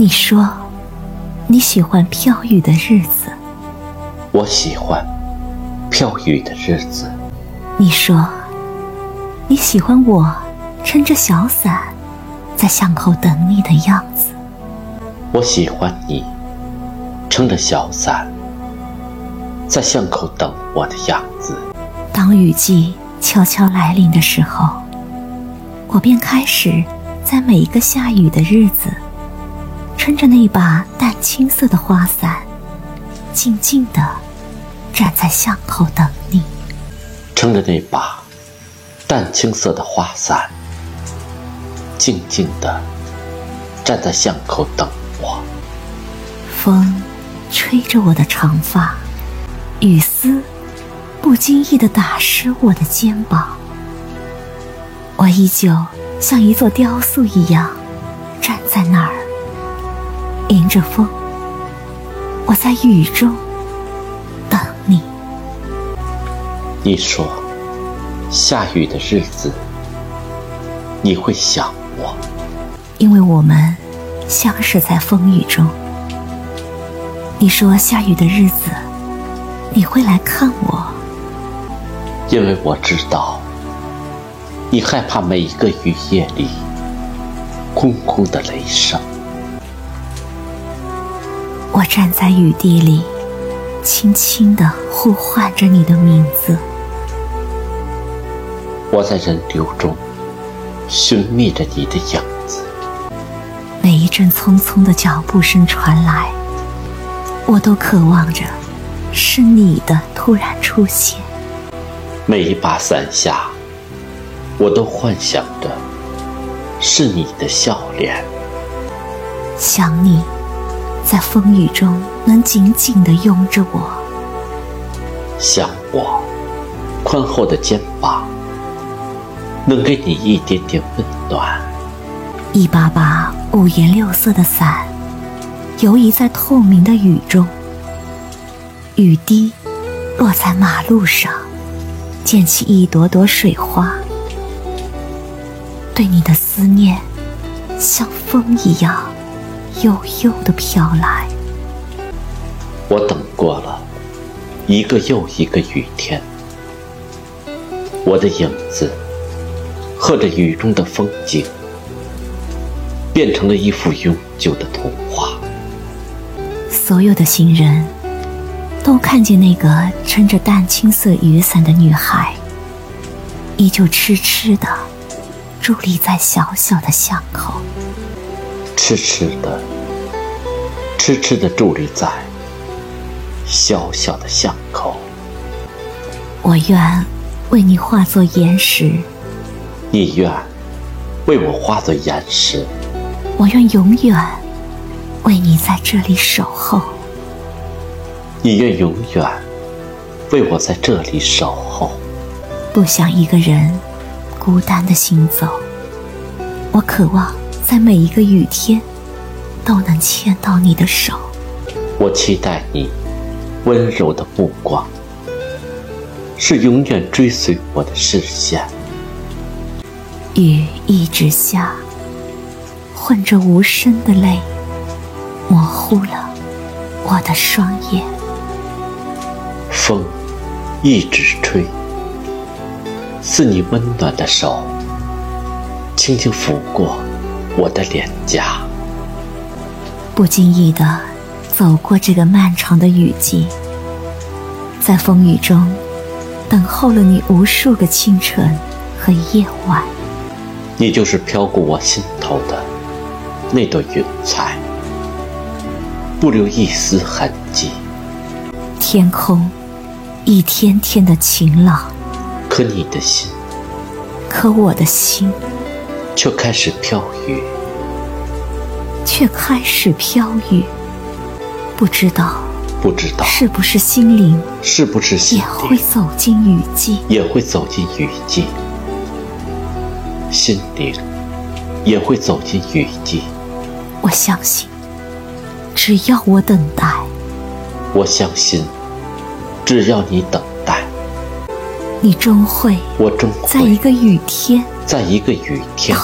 你说你喜欢飘雨的日子，我喜欢飘雨的日子。你说你喜欢我撑着小伞在巷口等你的样子，我喜欢你撑着小伞在巷口等我的样子。当雨季悄悄来临的时候，我便开始在每一个下雨的日子。撑着那把淡青色的花伞，静静的站在巷口等你。撑着那把淡青色的花伞，静静的站在巷口等我。风吹着我的长发，雨丝不经意的打湿我的肩膀。我依旧像一座雕塑一样站在那儿。迎着风，我在雨中等你。你说，下雨的日子你会想我，因为我们相识在风雨中。你说下雨的日子你会来看我，因为我知道你害怕每一个雨夜里空空的雷声。我站在雨地里，轻轻地呼唤着你的名字。我在人流中寻觅着你的影子。每一阵匆匆的脚步声传来，我都渴望着是你的突然出现。每一把伞下，我都幻想着是你的笑脸。想你。在风雨中，能紧紧地拥着我，想我宽厚的肩膀，能给你一点点温暖。一把把五颜六色的伞，游移在透明的雨中，雨滴落在马路上，溅起一朵朵水花。对你的思念，像风一样。悠悠的飘来，我等过了一个又一个雨天，我的影子和着雨中的风景，变成了一幅永久的童话。所有的行人都看见那个撑着淡青色雨伞的女孩，依旧痴痴的伫立在小小的巷口。痴痴的，痴痴的伫立在小小的巷口。我愿为你化作岩石，你愿为我化作岩石。我愿永远为你在这里守候。你愿永远为我在这里守候。不想一个人孤单的行走，我渴望。在每一个雨天，都能牵到你的手。我期待你温柔的目光，是永远追随我的视线。雨一直下，混着无声的泪，模糊了我的双眼。风一直吹，似你温暖的手，轻轻抚过。我的脸颊，不经意的走过这个漫长的雨季，在风雨中等候了你无数个清晨和夜晚。你就是飘过我心头的那朵云彩，不留一丝痕迹。天空一天天的晴朗，可你的心，可我的心。却开始飘雨，却开始飘雨。不知道，不知道是不是心灵，是不是心灵也会走进雨季，也会走进雨季。心灵也会走进雨季。我相信，只要我等待，我相信，只要你等待，你终会，我终会在一个雨天。在一个雨天。